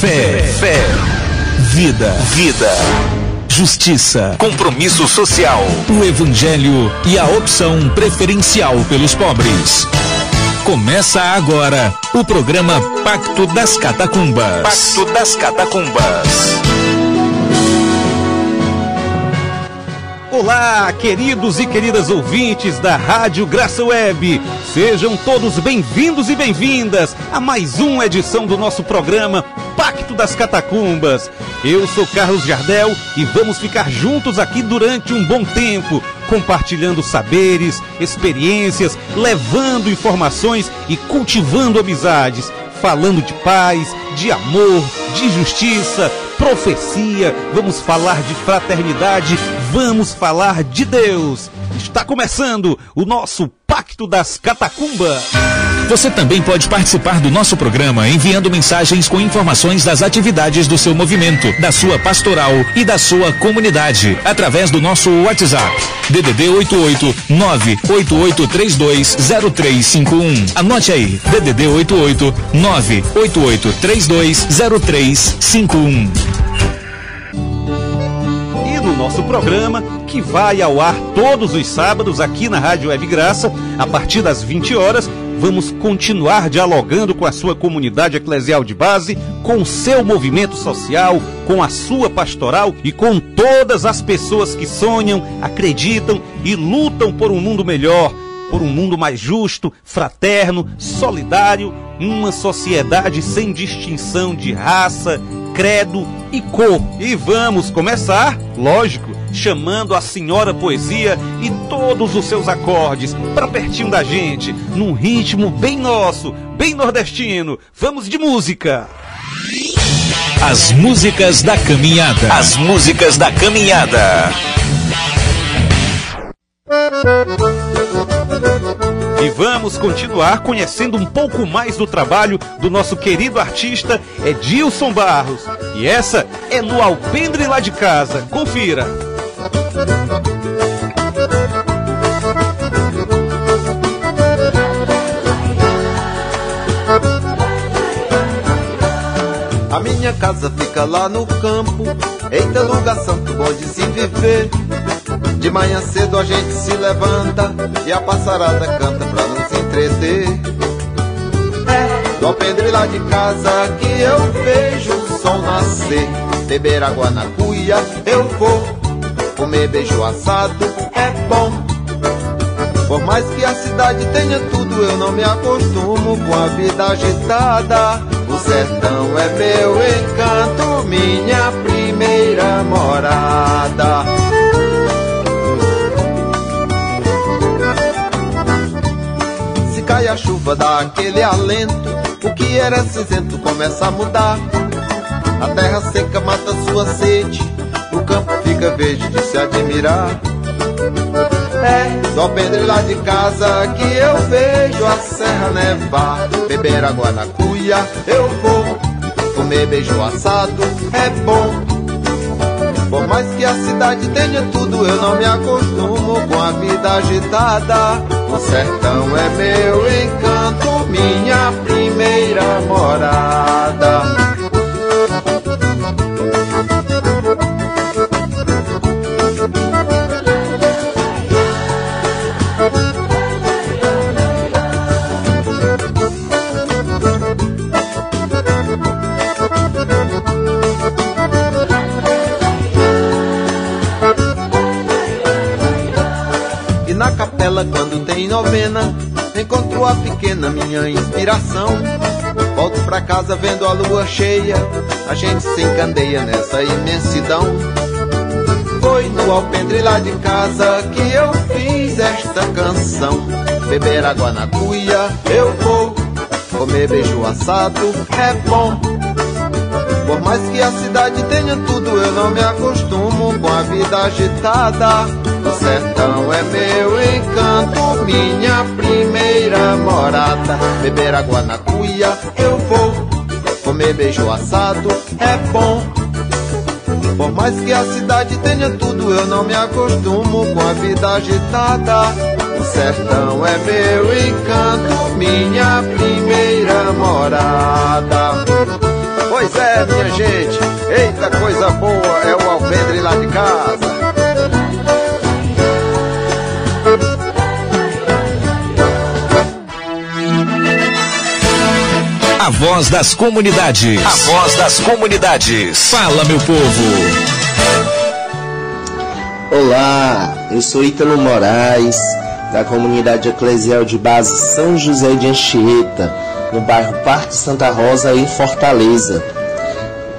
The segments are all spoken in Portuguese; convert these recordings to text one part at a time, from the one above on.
Fé, fé, vida, vida, justiça, compromisso social, o evangelho e a opção preferencial pelos pobres. Começa agora o programa Pacto das Catacumbas. Pacto das Catacumbas. Olá, queridos e queridas ouvintes da Rádio Graça Web. Sejam todos bem-vindos e bem-vindas a mais uma edição do nosso programa Pacto das Catacumbas. Eu sou Carlos Jardel e vamos ficar juntos aqui durante um bom tempo, compartilhando saberes, experiências, levando informações e cultivando amizades, falando de paz, de amor, de justiça, profecia, vamos falar de fraternidade, vamos falar de Deus. Está começando o nosso Pacto das Catacumbas. Você também pode participar do nosso programa enviando mensagens com informações das atividades do seu movimento, da sua pastoral e da sua comunidade, através do nosso WhatsApp. DDD 88 988320351. Anote aí, DDD 88 988320351 nosso programa, que vai ao ar todos os sábados aqui na Rádio Web Graça, a partir das 20 horas. Vamos continuar dialogando com a sua comunidade eclesial de base, com o seu movimento social, com a sua pastoral e com todas as pessoas que sonham, acreditam e lutam por um mundo melhor, por um mundo mais justo, fraterno, solidário, uma sociedade sem distinção de raça, credo e cor. E vamos começar, lógico, chamando a senhora poesia e todos os seus acordes para pertinho da gente, num ritmo bem nosso, bem nordestino. Vamos de música. As músicas da caminhada. As músicas da caminhada. E vamos continuar conhecendo um pouco mais do trabalho do nosso querido artista Edilson Barros. E essa é no Alpendre lá de casa. Confira. A minha casa fica lá no campo, eita lugar santo bom de se viver. De manhã cedo a gente se levanta e a passarada canta pra nos entreter. É do alpendre lá de casa que eu vejo o sol nascer. Beber água na cuia eu vou, comer beijo assado é bom. Por mais que a cidade tenha tudo, eu não me acostumo com a vida agitada. O sertão é meu encanto, minha primeira morada. cai a chuva, dá aquele alento. O que era cinzento começa a mudar. A terra seca mata sua sede. O campo fica verde de se admirar. É do alpendre lá de casa que eu vejo a serra nevar. Beber água na cuia, eu vou. Comer beijo assado, é bom. Por mais que a cidade tenha tudo, eu não me acostumo com a vida agitada. O sertão é meu encanto, minha primeira morada. Quando tem novena. Encontro a pequena, minha inspiração. Volto pra casa vendo a lua cheia. A gente se encandeia nessa imensidão. Foi no alpendre lá de casa que eu fiz esta canção. Beber água na cuia, eu vou. Comer beijo assado, é bom. Por mais que a cidade tenha tudo, eu não me acostumo com a vida agitada. O sertão é meu encanto, minha primeira morada. Beber água na cuia, eu vou. Comer beijo assado, é bom. Por mais que a cidade tenha tudo, eu não me acostumo com a vida agitada. O sertão é meu encanto, minha primeira morada. Pois é, muita coisa boa, é o alpendre lá de casa. A voz das comunidades. A voz das comunidades. Fala, meu povo. Olá, eu sou Ítalo Moraes, da comunidade eclesial de base São José de Anchieta, no bairro Parque Santa Rosa, em Fortaleza.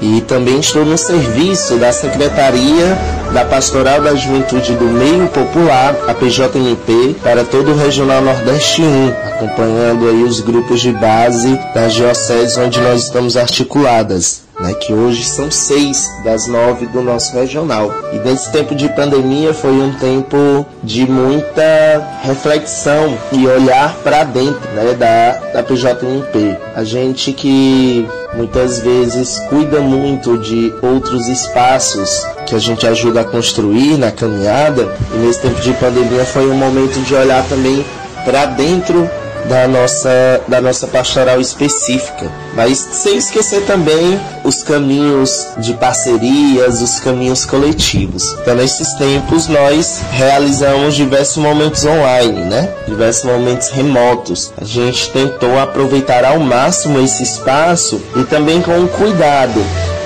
E também estou no serviço da Secretaria da Pastoral da Juventude do Meio Popular, a PJMP, para todo o Regional Nordeste 1, acompanhando aí os grupos de base das dioceses onde nós estamos articuladas né, que hoje são seis das nove do nosso regional. E nesse tempo de pandemia foi um tempo de muita reflexão e olhar para dentro né, da, da PJMP. A gente que muitas vezes cuida muito de outros espaços que a gente ajuda a construir na caminhada, e nesse tempo de pandemia foi um momento de olhar também para dentro da nossa, da nossa pastoral específica. Mas sem esquecer também os caminhos de parcerias, os caminhos coletivos. Então, nesses tempos, nós realizamos diversos momentos online, né? Diversos momentos remotos. A gente tentou aproveitar ao máximo esse espaço e também com cuidado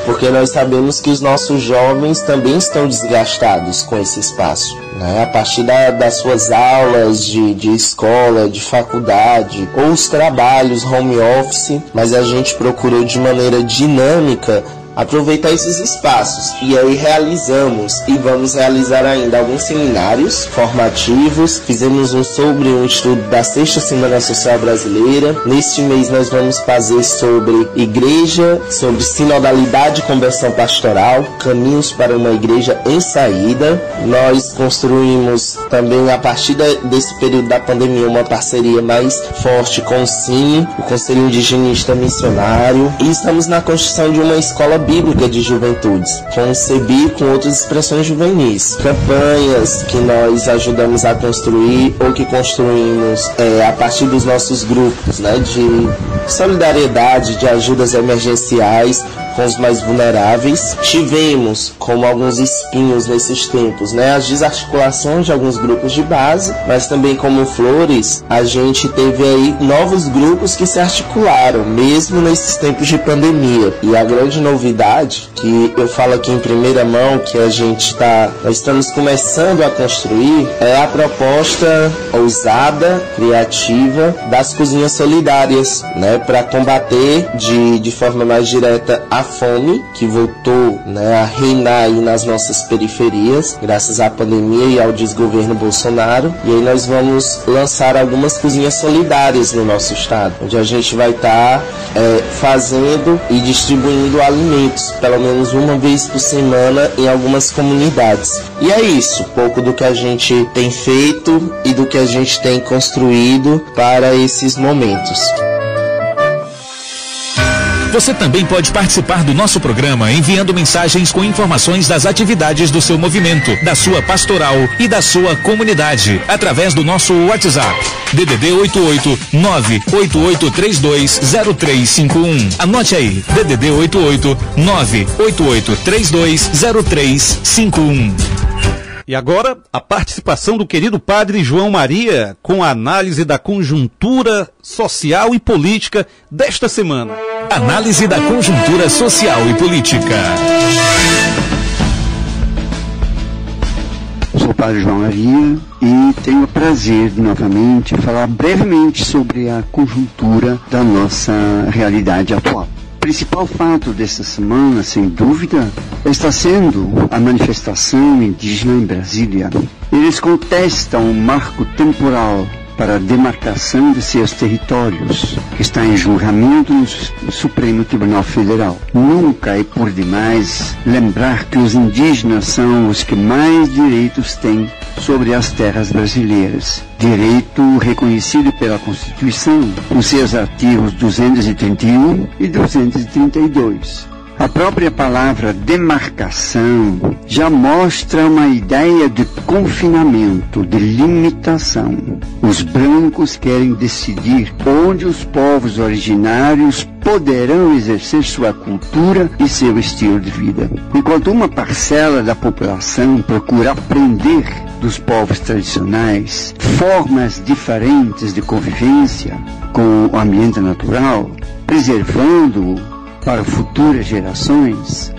porque nós sabemos que os nossos jovens também estão desgastados com esse espaço. Né? A partir da, das suas aulas de, de escola, de faculdade, ou os trabalhos home office, mas a gente procurou de maneira dinâmica aproveitar esses espaços. E aí realizamos e vamos realizar ainda alguns seminários formativos. Fizemos um sobre um estudo da Sexta Semana Social Brasileira. Neste mês nós vamos fazer sobre igreja, sobre sinodalidade e conversão pastoral, caminhos para uma igreja em saída. Nós construímos também a partir desse período da pandemia uma parceria mais forte com o CIMI, o Conselho Indigenista Missionário, e estamos na construção de uma escola bíblica de juventudes, concebir com outras expressões juvenis, campanhas que nós ajudamos a construir ou que construímos é, a partir dos nossos grupos, né, de solidariedade, de ajudas emergenciais com os mais vulneráveis. Tivemos, como alguns espinhos nesses tempos, né, as desarticulações de alguns grupos de base, mas também como flores, a gente teve aí novos grupos que se articularam, mesmo nesses tempos de pandemia. E a grande novidade, que eu falo aqui em primeira mão, que a gente está, nós estamos começando a construir, é a proposta ousada, criativa das cozinhas solidárias, né, para combater de, de forma mais direta a fome que voltou né, a reinar aí nas nossas periferias, graças à pandemia e ao desgoverno Bolsonaro. E aí nós vamos lançar algumas cozinhas solidárias no nosso estado, onde a gente vai estar tá, é, fazendo e distribuindo alimentos, pelo menos uma vez por semana em algumas comunidades. E é isso, pouco do que a gente tem feito e do que a gente tem construído para esses momentos. Você também pode participar do nosso programa enviando mensagens com informações das atividades do seu movimento, da sua pastoral e da sua comunidade, através do nosso WhatsApp. DDD 88 988320351. Anote aí, DDD 88 988320351. E agora, a participação do querido padre João Maria com a análise da conjuntura social e política desta semana. Análise da conjuntura social e política. Eu sou o padre João Maria e tenho o prazer de novamente falar brevemente sobre a conjuntura da nossa realidade atual principal fato desta semana, sem dúvida, está sendo a manifestação indígena em Brasília. Eles contestam o marco temporal para a demarcação de seus territórios, que está em julgamento no Supremo Tribunal Federal. Nunca é por demais lembrar que os indígenas são os que mais direitos têm sobre as terras brasileiras. Direito reconhecido pela Constituição, com seus artigos 231 e 232 A própria palavra demarcação já mostra uma ideia de confinamento, de limitação. Os brancos querem decidir onde os povos originários poderão exercer sua cultura e seu estilo de vida. Enquanto uma parcela da população procura aprender dos povos tradicionais formas diferentes de convivência com o ambiente natural, preservando-o para futuras gerações,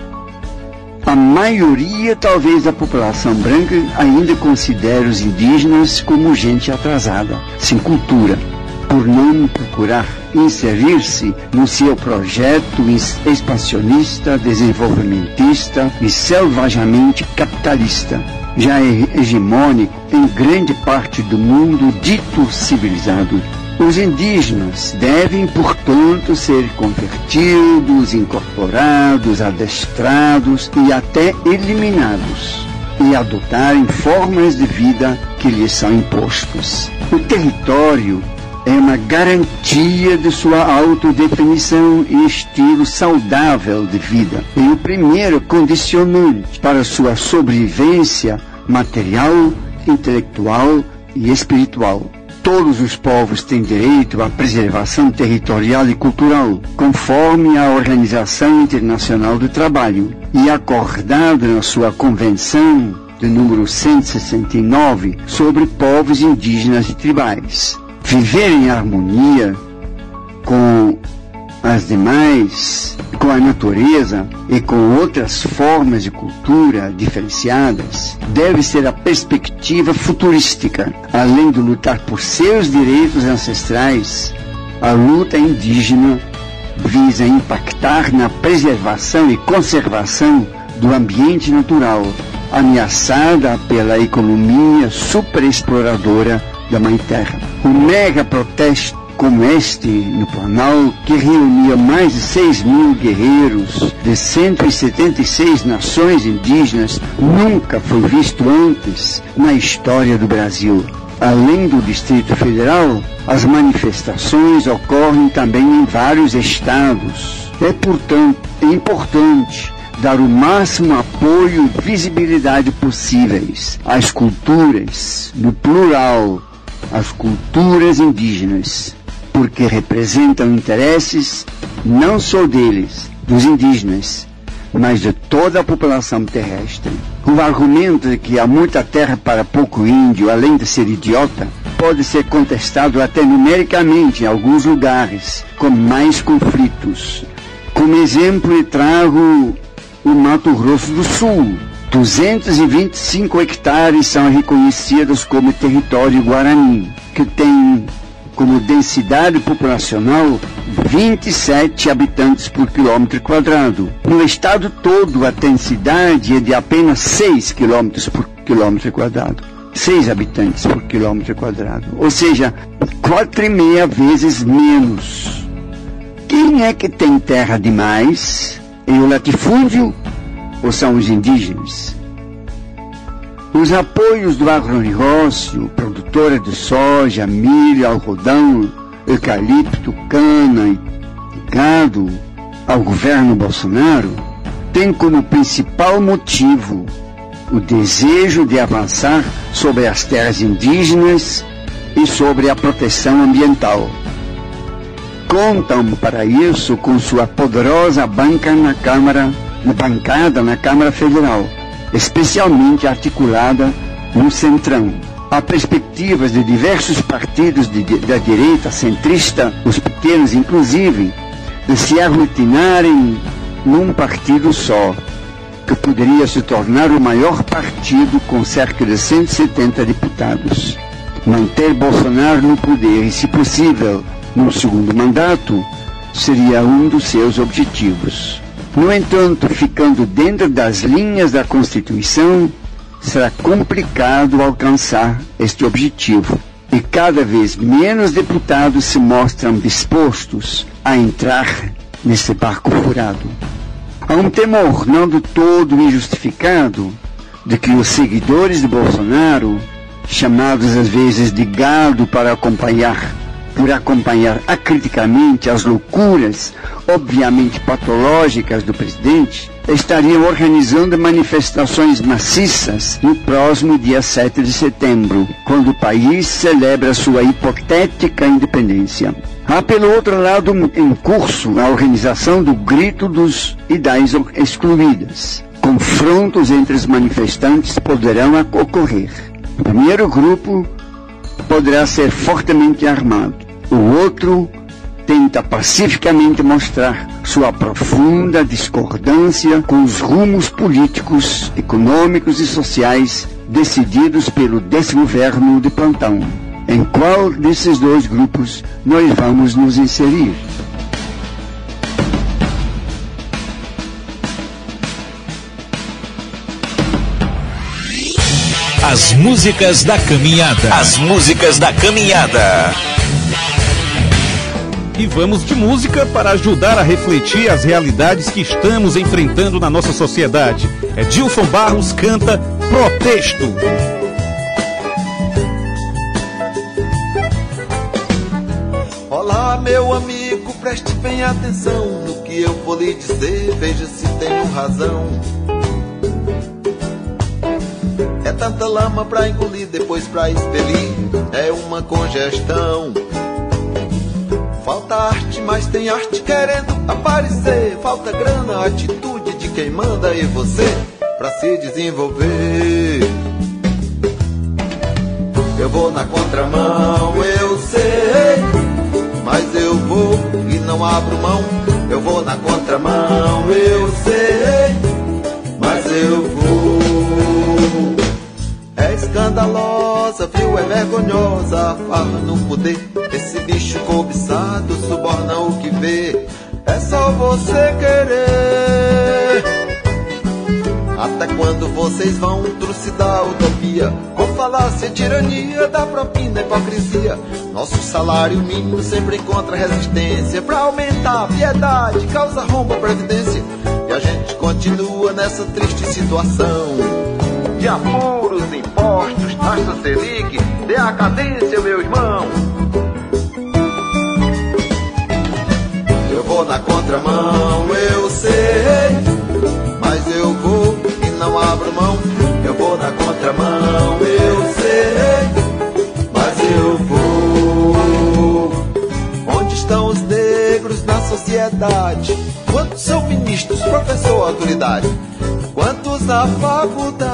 a maioria, talvez, da população branca ainda considera os indígenas como gente atrasada, sem cultura, por não procurar inserir-se no seu projeto expansionista, desenvolvimentista e selvagamente capitalista, já hegemônico em grande parte do mundo dito civilizado. Os indígenas devem, portanto, ser convertidos, incorporados, adestrados e até eliminados e adotarem formas de vida que lhes são impostos. O território é uma garantia de sua autodefinição e estilo saudável de vida. E o primeiro condicionante para sua sobrevivência material, intelectual e espiritual. Todos os povos têm direito à preservação territorial e cultural, conforme a Organização Internacional do Trabalho, e acordado na sua Convenção de número 169 sobre povos indígenas e tribais. Viver em harmonia com as demais, com a natureza e com outras formas de cultura diferenciadas, deve ser a perspectiva futurística. Além de lutar por seus direitos ancestrais, a luta indígena visa impactar na preservação e conservação do ambiente natural, ameaçada pela economia superexploradora da Mãe Terra. O mega protesto como este no Planalto, que reunia mais de 6 mil guerreiros de 176 nações indígenas, nunca foi visto antes na história do Brasil. Além do Distrito Federal, as manifestações ocorrem também em vários estados. É, portanto, importante dar o máximo apoio e visibilidade possíveis às culturas, no plural, às culturas indígenas porque representam interesses não só deles, dos indígenas, mas de toda a população terrestre. O argumento de que há muita terra para pouco índio, além de ser idiota, pode ser contestado até numericamente em alguns lugares, com mais conflitos. Como exemplo, trago o Mato Grosso do Sul. 225 hectares são reconhecidos como território guarani, que tem como densidade populacional 27 habitantes por quilômetro quadrado. No estado todo, a densidade é de apenas 6 quilômetros por quilômetro quadrado. 6 habitantes por quilômetro quadrado. Ou seja, quatro e meia vezes menos. Quem é que tem terra demais? Em o latifúndio ou são os indígenas? Os apoios do agronegócio, produtora de soja, milho, algodão, eucalipto, cana e gado ao governo Bolsonaro têm como principal motivo o desejo de avançar sobre as terras indígenas e sobre a proteção ambiental. Contam para isso com sua poderosa banca na Câmara, bancada na Câmara Federal especialmente articulada no Centrão. Há perspectivas de diversos partidos de, de, da direita centrista, os pequenos inclusive, de se aglutinarem num partido só, que poderia se tornar o maior partido com cerca de 170 deputados. Manter Bolsonaro no poder e, se possível, no segundo mandato, seria um dos seus objetivos. No entanto, ficando dentro das linhas da Constituição, será complicado alcançar este objetivo. E cada vez menos deputados se mostram dispostos a entrar nesse barco furado. Há um temor, não do todo injustificado, de que os seguidores de Bolsonaro, chamados às vezes de gado para acompanhar por acompanhar acriticamente as loucuras obviamente patológicas do presidente, estariam organizando manifestações maciças no próximo dia 7 de setembro, quando o país celebra sua hipotética independência. Há, pelo outro lado, em curso a organização do Grito dos e das Excluídas. Confrontos entre os manifestantes poderão ocorrer. O primeiro grupo poderá ser fortemente armado. O outro tenta pacificamente mostrar sua profunda discordância com os rumos políticos, econômicos e sociais decididos pelo desgoverno de plantão. Em qual desses dois grupos nós vamos nos inserir? As músicas da caminhada. As músicas da caminhada. E vamos de música para ajudar a refletir as realidades que estamos enfrentando na nossa sociedade. É Dilson Barros canta Protesto. Olá, meu amigo, preste bem atenção no que eu vou lhe dizer, veja se tenho razão. É tanta lama pra engolir, depois pra expelir, é uma congestão. Falta arte, mas tem arte querendo aparecer. Falta grana, atitude de quem manda e você pra se desenvolver. Eu vou na contramão, eu sei, mas eu vou e não abro mão. Eu vou na contramão, eu sei, mas eu vou. Escandalosa, viu? É vergonhosa a farra no poder. Esse bicho cobiçado suborna o que vê. É só você querer. Até quando vocês vão trucidar a utopia? Com falácia, tirania da propina hipocrisia. Nosso salário mínimo sempre encontra resistência. Pra aumentar a piedade, causa rombo a previdência. E a gente continua nessa triste situação de apuros, impostos, taxa Selic, dê a cadência, meu irmão. Eu vou na contramão, eu sei, mas eu vou e não abro mão. Eu vou na contramão, eu sei, mas eu vou. Onde estão os negros na sociedade? Quantos são ministros, professor, autoridade? Quantos na faculdade?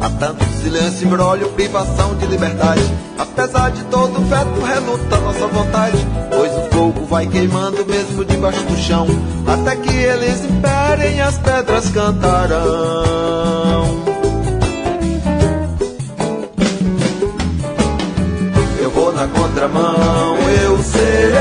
Há tanto silêncio, embrólio, privação de liberdade. Apesar de todo o veto, reluta nossa vontade. Pois o fogo vai queimando mesmo debaixo do chão. Até que eles imperem, as pedras cantarão. Eu vou na contramão, eu sei,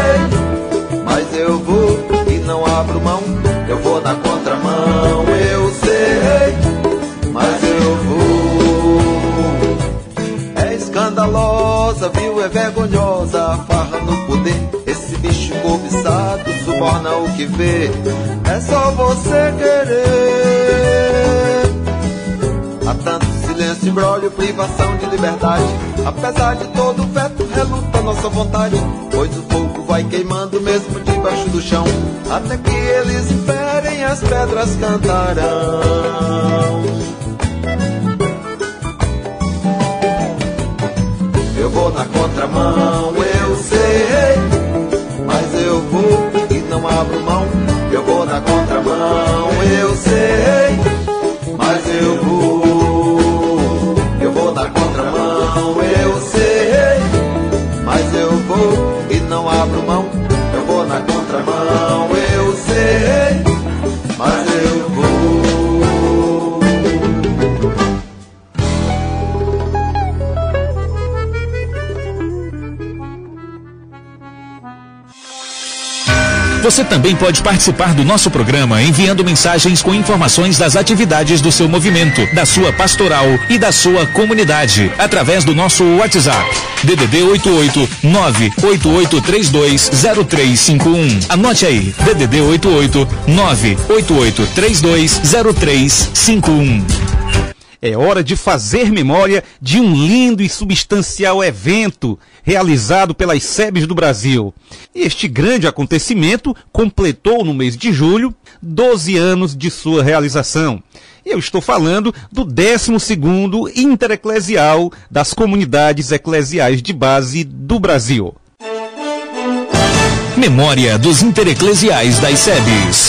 Esse bicho cobiçado suborna o que vê. É só você querer. Há tanto silêncio, embrólio, privação de liberdade. Apesar de todo o veto, reluta nossa vontade. Pois o fogo vai queimando mesmo debaixo do chão. Até que eles imperem, as pedras cantarão. Eu vou na contramão, eu sei, mas eu vou e não abro mão. Eu vou na contramão, eu sei, mas eu vou. Você também pode participar do nosso programa enviando mensagens com informações das atividades do seu movimento, da sua pastoral e da sua comunidade, através do nosso WhatsApp. DDD 88 988320351. Anote aí, DDD 88 988320351. É hora de fazer memória de um lindo e substancial evento realizado pelas SEBs do Brasil. Este grande acontecimento completou no mês de julho 12 anos de sua realização. Eu estou falando do 12º Intereclesial das Comunidades Eclesiais de Base do Brasil. Memória dos Intereclesiais das SEBs.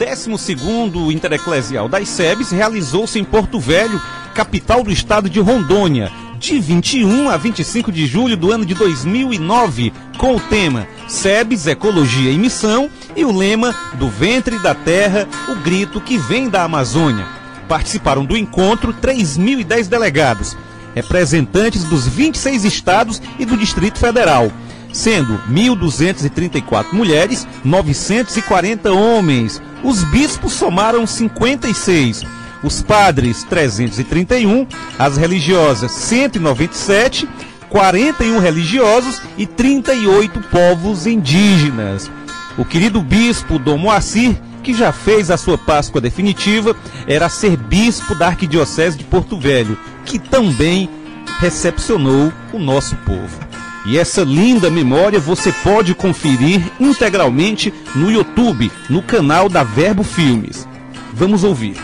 12º Intereclesial das SEBs realizou-se em Porto Velho, capital do estado de Rondônia, de 21 a 25 de julho do ano de 2009, com o tema SEBS, Ecologia e Missão e o lema Do Ventre da Terra, o grito que vem da Amazônia. Participaram do encontro 3.010 delegados, representantes dos 26 estados e do Distrito Federal sendo 1.234 mulheres, 940 homens. Os bispos somaram 56, os padres 331, as religiosas 197, 41 religiosos e 38 povos indígenas. O querido bispo Dom Moacir, que já fez a sua Páscoa definitiva, era ser bispo da Arquidiocese de Porto Velho, que também recepcionou o nosso povo. E essa linda memória você pode conferir integralmente no YouTube, no canal da Verbo Filmes. Vamos ouvir.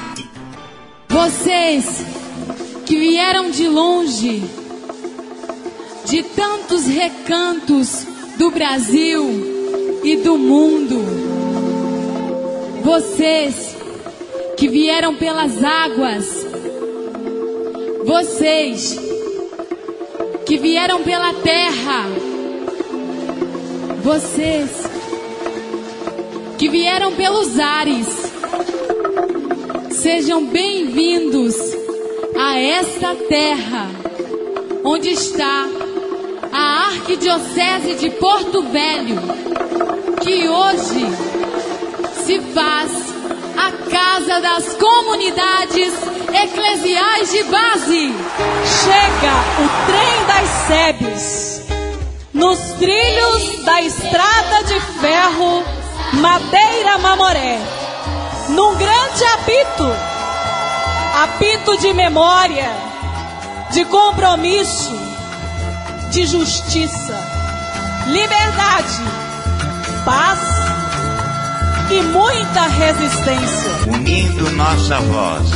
Vocês que vieram de longe, de tantos recantos do Brasil e do mundo, vocês que vieram pelas águas, vocês que vieram pela terra, vocês que vieram pelos ares, sejam bem-vindos a esta terra onde está a Arquidiocese de Porto Velho, que hoje se faz a casa das comunidades eclesiais de base. Chega o trem das sebes nos trilhos da estrada de ferro Madeira Mamoré, num grande apito, apito de memória, de compromisso, de justiça, liberdade, paz e muita resistência. Unindo nossa voz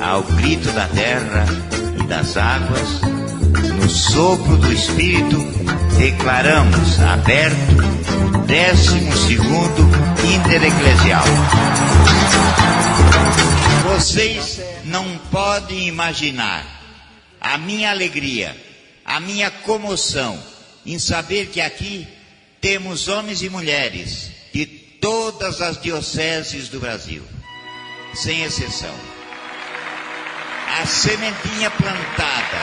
ao grito da terra e das águas, no sopro do Espírito, declaramos aberto o décimo segundo Intereclesial. Vocês não podem imaginar a minha alegria, a minha comoção em saber que aqui temos homens e mulheres todas as dioceses do Brasil, sem exceção a sementinha plantada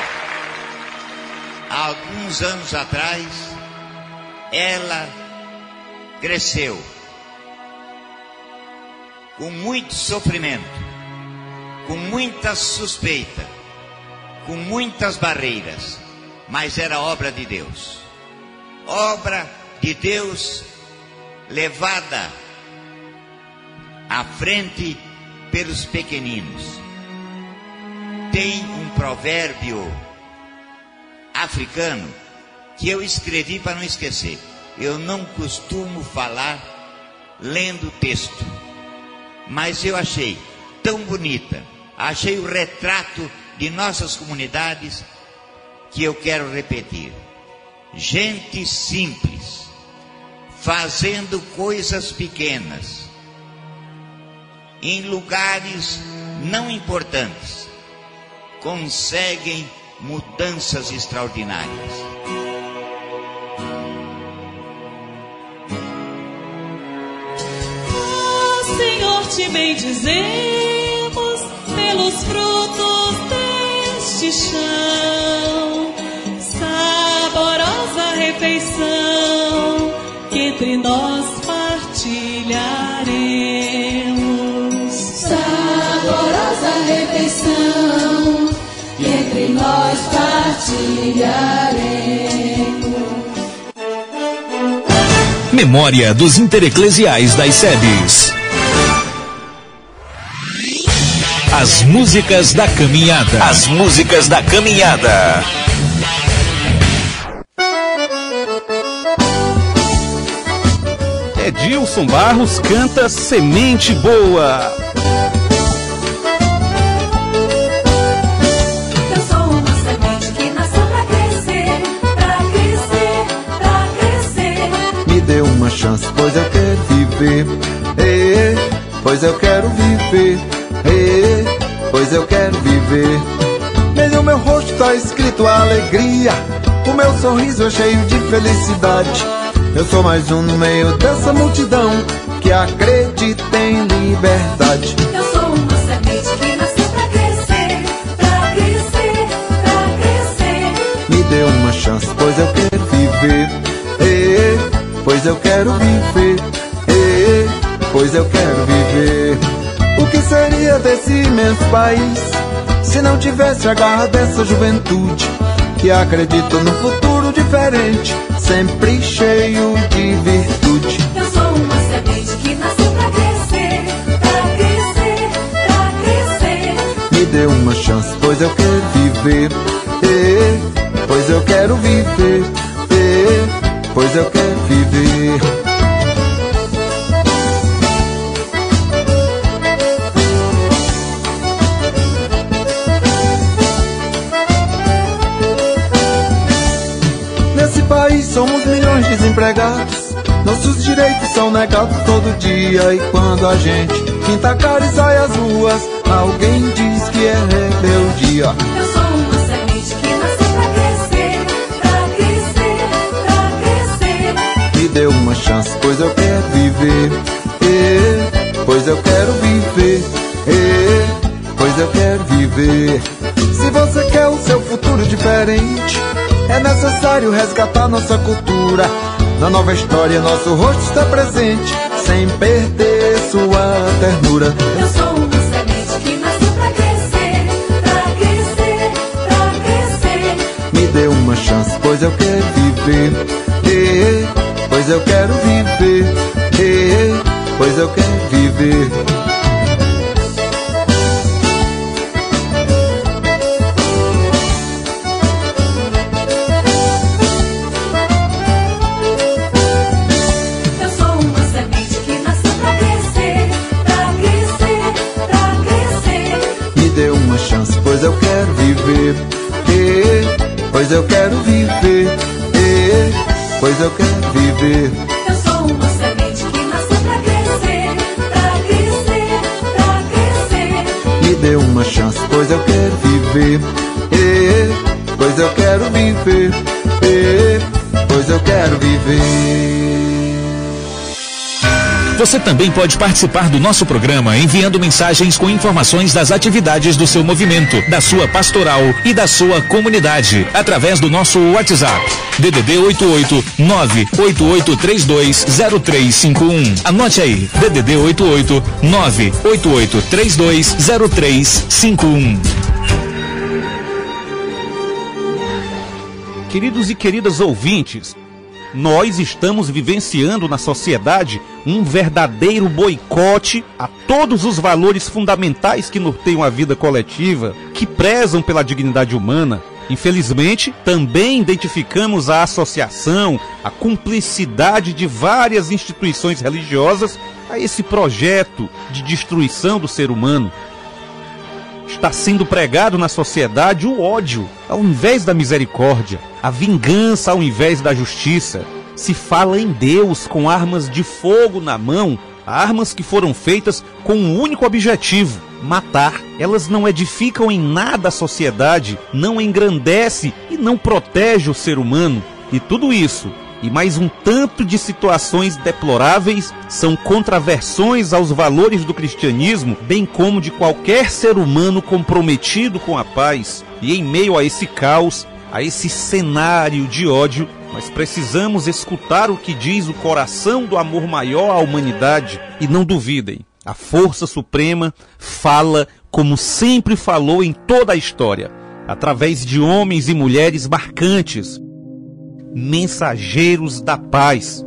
há alguns anos atrás, ela cresceu com muito sofrimento, com muita suspeita, com muitas barreiras, mas era obra de Deus. Obra de Deus levada à frente pelos pequeninos tem um provérbio africano que eu escrevi para não esquecer. Eu não costumo falar lendo texto, mas eu achei tão bonita, achei o retrato de nossas comunidades que eu quero repetir. Gente simples, fazendo coisas pequenas, em lugares não importantes, conseguem mudanças extraordinárias. Senhor, te bendizemos pelos frutos deste chão, saborosa refeição que entre nós partilharemos. Entre nós partilharemos. Memória dos Intereclesiais das SEBs. As músicas da caminhada. As músicas da caminhada. Edilson Barros canta Semente Boa. Pois eu quero viver. Ê, pois eu quero viver. Nele o meu rosto tá escrito alegria. O meu sorriso é cheio de felicidade. Eu sou mais um no meio dessa multidão que acredita em liberdade. Eu sou uma semente que nasceu pra crescer, pra crescer, pra crescer. Me dê uma chance, pois eu quero viver. Ê, pois eu quero viver. Pois eu quero viver. O que seria desse imenso país se não tivesse a garra dessa juventude que acredita no futuro diferente, sempre cheio de virtude? Eu sou uma semente que nasceu pra crescer, pra crescer, pra crescer. Me dê uma chance, pois eu quero viver. Ê, pois eu quero viver. Ê, pois eu quero viver. Somos milhões de desempregados. Nossos direitos são negados todo dia. E quando a gente pinta a cara e sai às ruas, alguém diz que é rebeldia. Eu sou uma semente que nasceu pra crescer, pra crescer, pra crescer. Me dê uma chance, pois eu quero viver. Ê, pois eu quero viver. Ê, pois eu quero viver. Se você quer o seu futuro diferente, é necessário resgatar nossa cultura. Na nova história, nosso rosto está presente, sem perder sua ternura. Eu sou uma semente que nasceu pra crescer, pra crescer, pra crescer. Me dê uma chance, pois eu quero viver. Pois eu quero viver. Pois eu quero viver. Pois eu quero viver. Ê, pois eu quero viver. Eu sou uma semente que nasceu pra crescer, pra crescer, pra crescer. Me dê uma chance, pois eu quero viver. Ê, pois eu quero viver. Ê, pois eu quero viver. Você também pode participar do nosso programa enviando mensagens com informações das atividades do seu movimento, da sua pastoral e da sua comunidade, através do nosso WhatsApp. DDD 88 988320351. Anote aí, DDD 88 988320351. Queridos e queridas ouvintes, nós estamos vivenciando na sociedade um verdadeiro boicote a todos os valores fundamentais que norteiam a vida coletiva, que prezam pela dignidade humana. Infelizmente, também identificamos a associação, a cumplicidade de várias instituições religiosas a esse projeto de destruição do ser humano. Está sendo pregado na sociedade o ódio ao invés da misericórdia, a vingança ao invés da justiça. Se fala em Deus com armas de fogo na mão, armas que foram feitas com um único objetivo: matar. Elas não edificam em nada a sociedade, não engrandece e não protege o ser humano. E tudo isso e mais um tanto de situações deploráveis são contraversões aos valores do cristianismo, bem como de qualquer ser humano comprometido com a paz. E em meio a esse caos, a esse cenário de ódio, nós precisamos escutar o que diz o coração do amor maior à humanidade. E não duvidem, a força suprema fala como sempre falou em toda a história, através de homens e mulheres marcantes, mensageiros da paz.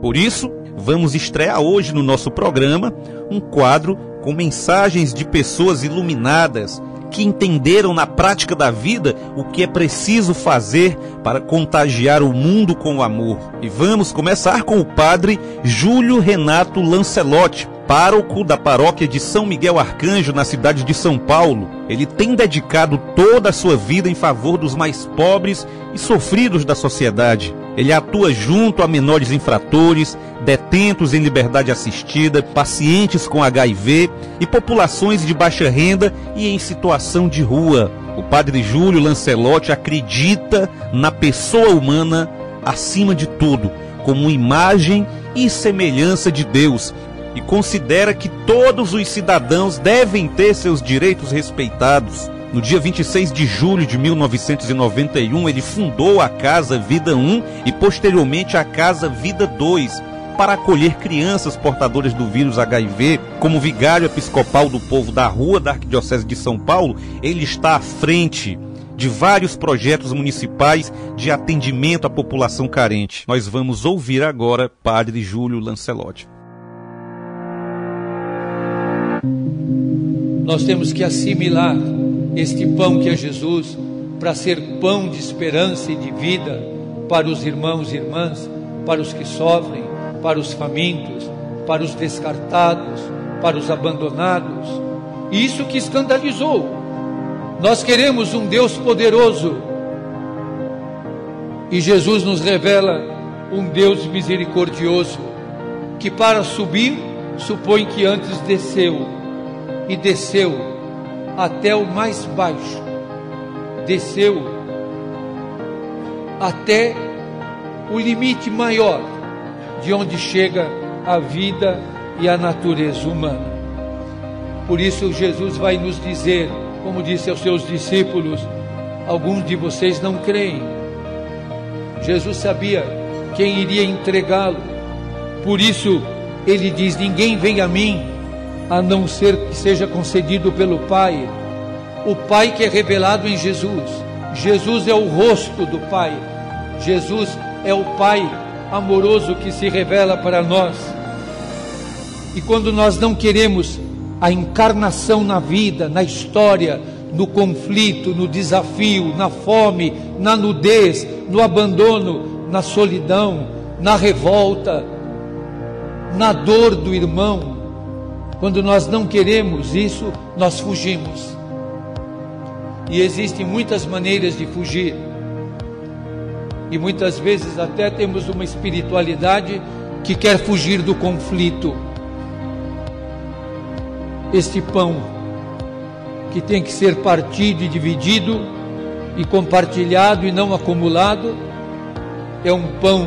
Por isso, vamos estrear hoje no nosso programa um quadro com mensagens de pessoas iluminadas que entenderam na prática da vida o que é preciso fazer para contagiar o mundo com o amor. E vamos começar com o padre Júlio Renato Lancelotti, pároco da paróquia de São Miguel Arcanjo, na cidade de São Paulo. Ele tem dedicado toda a sua vida em favor dos mais pobres e sofridos da sociedade. Ele atua junto a menores infratores, detentos em liberdade assistida, pacientes com HIV e populações de baixa renda e em situação de rua. O padre Júlio Lancelotti acredita na pessoa humana acima de tudo, como imagem e semelhança de Deus e considera que todos os cidadãos devem ter seus direitos respeitados. No dia 26 de julho de 1991, ele fundou a Casa Vida 1 e posteriormente a Casa Vida 2 para acolher crianças portadoras do vírus HIV. Como vigário episcopal do povo da rua da Arquidiocese de São Paulo, ele está à frente de vários projetos municipais de atendimento à população carente. Nós vamos ouvir agora Padre Júlio Lancelotti. Nós temos que assimilar este pão que é Jesus para ser pão de esperança e de vida para os irmãos e irmãs, para os que sofrem, para os famintos, para os descartados, para os abandonados. Isso que escandalizou. Nós queremos um Deus poderoso. E Jesus nos revela um Deus misericordioso, que para subir supõe que antes desceu e desceu até o mais baixo, desceu até o limite maior de onde chega a vida e a natureza humana. Por isso, Jesus vai nos dizer, como disse aos seus discípulos: alguns de vocês não creem. Jesus sabia quem iria entregá-lo, por isso ele diz: Ninguém vem a mim a não ser que seja concedido pelo Pai. O Pai que é revelado em Jesus. Jesus é o rosto do Pai. Jesus é o Pai amoroso que se revela para nós. E quando nós não queremos a encarnação na vida, na história, no conflito, no desafio, na fome, na nudez, no abandono, na solidão, na revolta, na dor do irmão, quando nós não queremos isso, nós fugimos. E existem muitas maneiras de fugir. E muitas vezes até temos uma espiritualidade que quer fugir do conflito. Este pão que tem que ser partido e dividido e compartilhado e não acumulado é um pão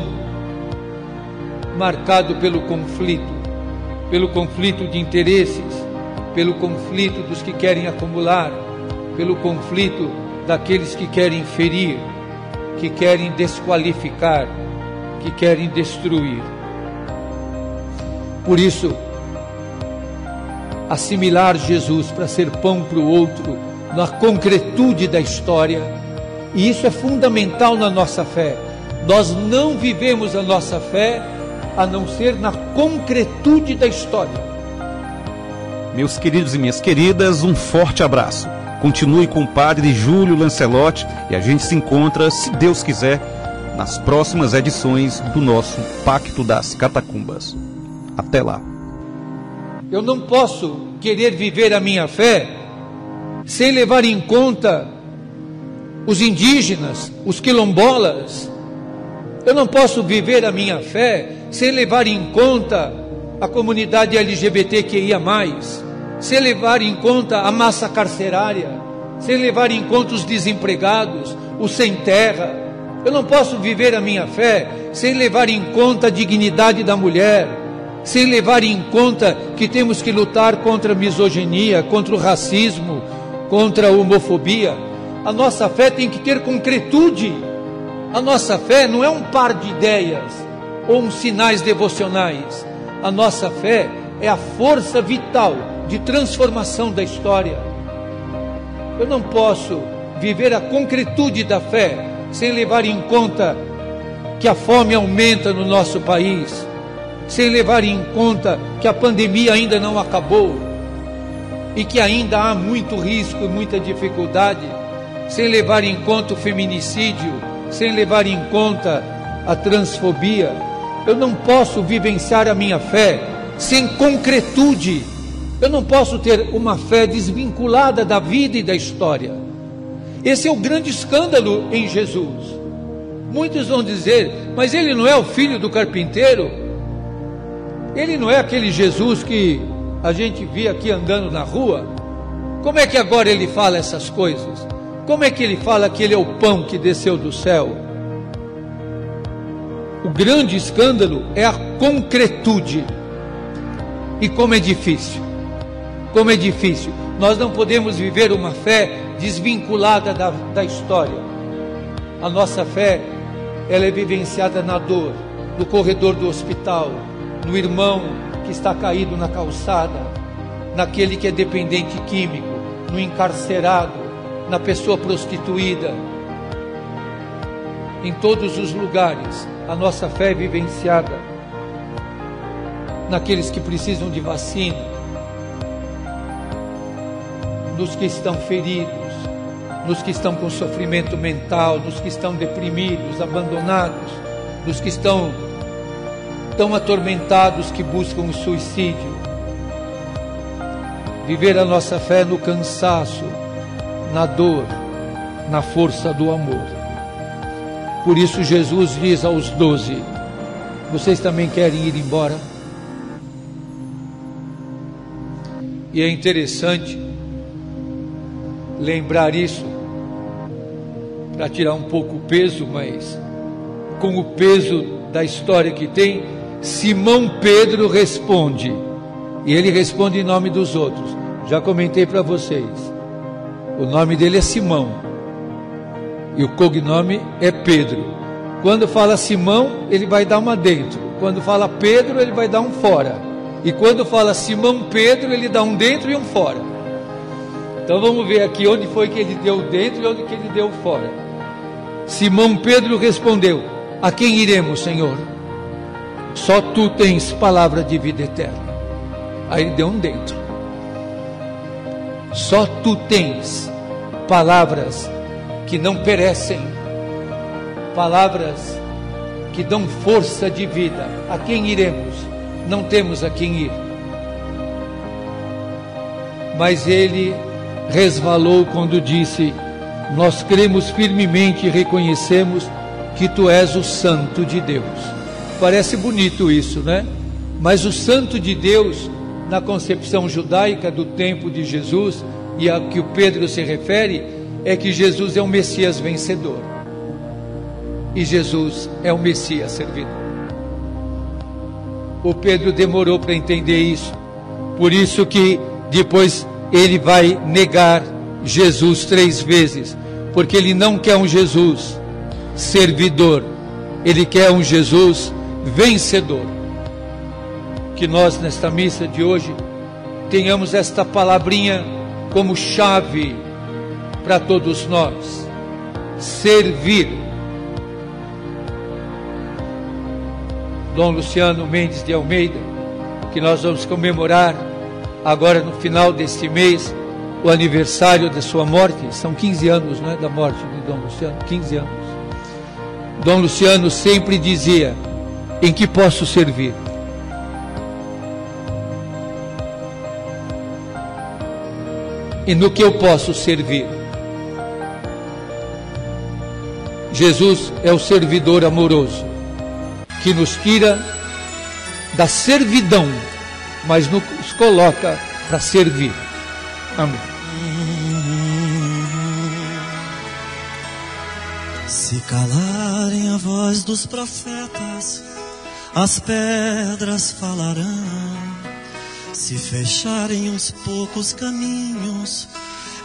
marcado pelo conflito, pelo conflito de interesses, pelo conflito dos que querem acumular, pelo conflito daqueles que querem ferir, que querem desqualificar, que querem destruir. Por isso, assimilar Jesus para ser pão para o outro, na concretude da história, e isso é fundamental na nossa fé. Nós não vivemos a nossa fé a não ser na concretude da história. Meus queridos e minhas queridas, um forte abraço. Continue com o Padre Júlio Lancelotti e a gente se encontra, se Deus quiser, nas próximas edições do nosso Pacto das Catacumbas. Até lá. Eu não posso querer viver a minha fé sem levar em conta os indígenas, os quilombolas. Eu não posso viver a minha fé sem levar em conta a comunidade LGBTQIA, sem levar em conta a massa carcerária, sem levar em conta os desempregados, os sem terra. Eu não posso viver a minha fé sem levar em conta a dignidade da mulher, sem levar em conta que temos que lutar contra a misoginia, contra o racismo, contra a homofobia. A nossa fé tem que ter concretude. A nossa fé não é um par de ideias ou uns sinais devocionais. A nossa fé é a força vital de transformação da história. Eu não posso viver a concretude da fé sem levar em conta que a fome aumenta no nosso país, sem levar em conta que a pandemia ainda não acabou e que ainda há muito risco e muita dificuldade, sem levar em conta o feminicídio, sem levar em conta a transfobia. Eu não posso vivenciar a minha fé sem concretude. Eu não posso ter uma fé desvinculada da vida e da história. Esse é o grande escândalo em Jesus. Muitos vão dizer, mas ele não é o filho do carpinteiro? Ele não é aquele Jesus que a gente via aqui andando na rua? Como é que agora ele fala essas coisas? Como é que ele fala que ele é o pão que desceu do céu? O grande escândalo é a concretude. E como é difícil. Como é difícil. Nós não podemos viver uma fé desvinculada da, da história. A nossa fé, ela é vivenciada na dor, no corredor do hospital, no irmão que está caído na calçada, naquele que é dependente químico, no encarcerado, na pessoa prostituída. Em todos os lugares, a nossa fé é vivenciada naqueles que precisam de vacina, nos que estão feridos, nos que estão com sofrimento mental, nos que estão deprimidos, abandonados, nos que estão tão atormentados que buscam o suicídio. Viver a nossa fé no cansaço, na dor, na força do amor. Por isso Jesus diz aos doze: Vocês também querem ir embora? E é interessante lembrar isso para tirar um pouco o peso, mas com o peso da história que tem, Simão Pedro responde. E ele responde em nome dos outros. Já comentei para vocês. O nome dele é Simão. E o cognome é Pedro. Quando fala Simão, ele vai dar uma dentro. Quando fala Pedro, ele vai dar um fora. E quando fala Simão Pedro, ele dá um dentro e um fora. Então vamos ver aqui onde foi que ele deu dentro e onde que ele deu fora. Simão Pedro respondeu: A quem iremos, Senhor? Só tu tens palavra de vida eterna. Aí ele deu um dentro. Só tu tens palavras que não perecem, palavras que dão força de vida. A quem iremos? Não temos a quem ir. Mas ele resvalou quando disse: Nós cremos firmemente e reconhecemos que tu és o Santo de Deus. Parece bonito isso, né? Mas o Santo de Deus, na concepção judaica do tempo de Jesus, e a que o Pedro se refere, é que Jesus é o Messias vencedor. E Jesus é o Messias servidor. O Pedro demorou para entender isso. Por isso que depois ele vai negar Jesus três vezes, porque ele não quer um Jesus servidor, ele quer um Jesus vencedor. Que nós nesta missa de hoje tenhamos esta palavrinha como chave para todos nós: servir. Dom Luciano Mendes de Almeida, que nós vamos comemorar agora no final deste mês o aniversário de sua morte, são 15 anos não é, da morte de Dom Luciano, 15 anos. Dom Luciano sempre dizia: em que posso servir? E no que eu posso servir? Jesus é o servidor amoroso que nos tira da servidão, mas nos coloca para servir. Amém. Se calarem a voz dos profetas, as pedras falarão. Se fecharem uns poucos caminhos,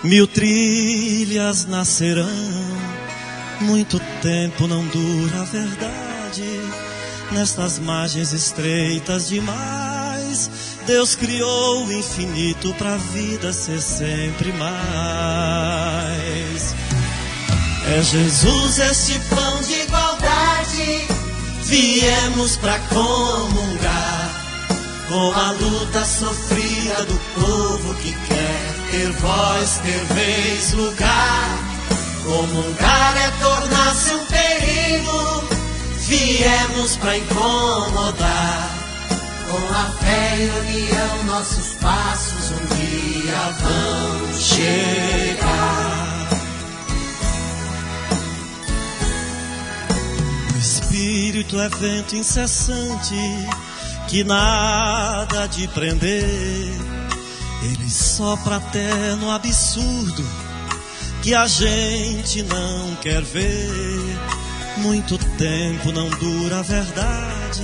mil trilhas nascerão. Muito tempo não dura a verdade, nestas margens estreitas demais. Deus criou o infinito para a vida ser sempre mais. É Jesus este pão de igualdade, viemos para comungar com a luta sofrida do povo que quer ter voz, ter vez, lugar. Comungar é tornar-se um perigo, viemos pra incomodar. Com a fé e união, nossos passos um dia vão chegar. O Espírito é vento incessante que nada de prender. Ele sopra até no absurdo que a gente não quer ver. Muito tempo não dura a verdade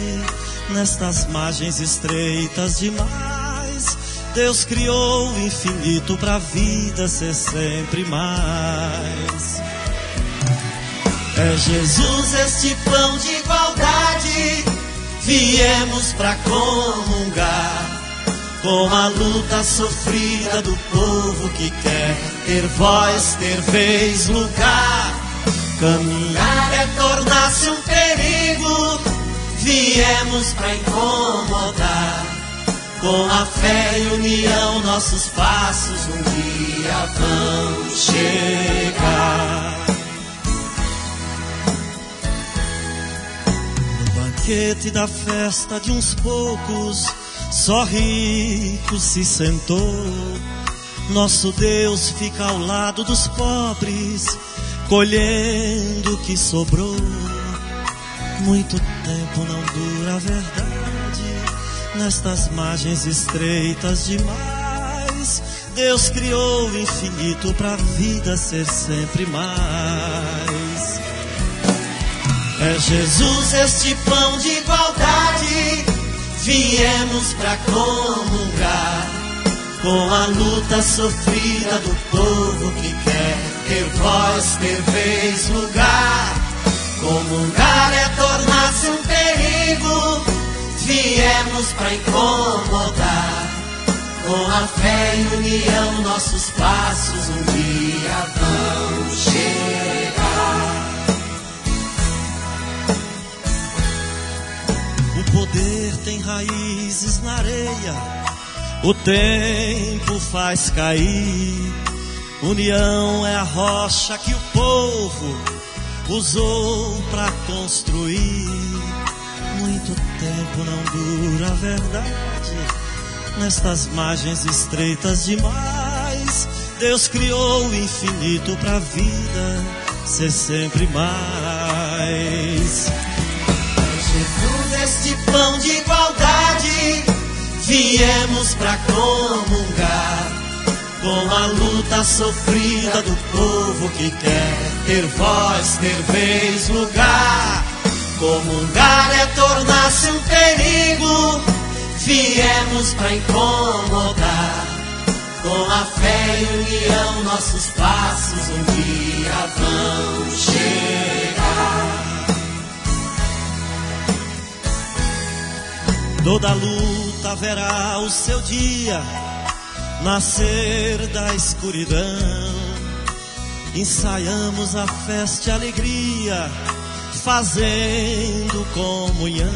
nestas margens estreitas demais. Deus criou o infinito pra vida ser sempre mais. É Jesus este pão de igualdade, viemos pra comungar com a luta sofrida do povo que quer ter voz, ter vez, lugar. Caminhar é tornar-se um perigo, viemos pra incomodar. Com a fé e união, nossos passos um dia vão chegar. No banquete da festa de uns poucos, só rico se sentou. Nosso Deus fica ao lado dos pobres, colhendo o que sobrou. Muito tempo não dura a verdade, nestas margens estreitas demais. Deus criou o infinito pra vida ser sempre mais. É Jesus este pão de igualdade, viemos pra comungar com a luta sofrida do povo que quer ter voz, ter vez, lugar. Comungar é tornar-se um perigo, viemos pra incomodar. Com a fé e união, nossos passos um dia vão chegar. O poder tem raízes na areia, o tempo faz cair. União é a rocha que o povo usou pra construir. Muito tempo não dura a verdade, nestas margens estreitas demais. Deus criou o infinito pra vida ser sempre mais. Jesus, este pão de igualdade, viemos pra comungar com a luta sofrida do povo que quer ter voz, ter vez, lugar. Comungar é tornar-se um perigo, viemos pra incomodar. Com a fé e união, nossos passos um dia vão chegar. Toda luta haverá o seu dia, nascer da escuridão. Ensaiamos a festa e alegria, fazendo comunhão.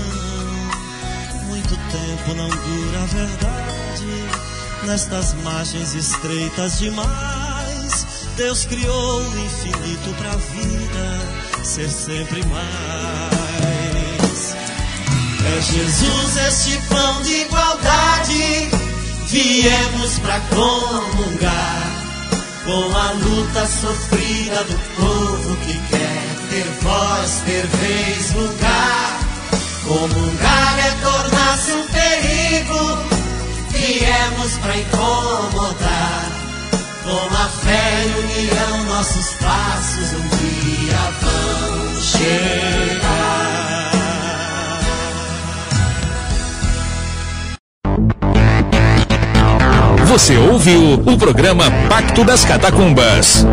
Muito tempo não dura a verdade, nestas margens estreitas demais. Deus criou o infinito pra vida ser sempre mais. É Jesus este pão de igualdade, viemos pra comungar com a luta sofrida do povo que quer ter voz, ter vez, lugar. Comungar é tornar-se um perigo, viemos pra incomodar. Com a fé e união, nossos passos um dia vão chegar. Você ouviu o programa Pacto das Catacumbas.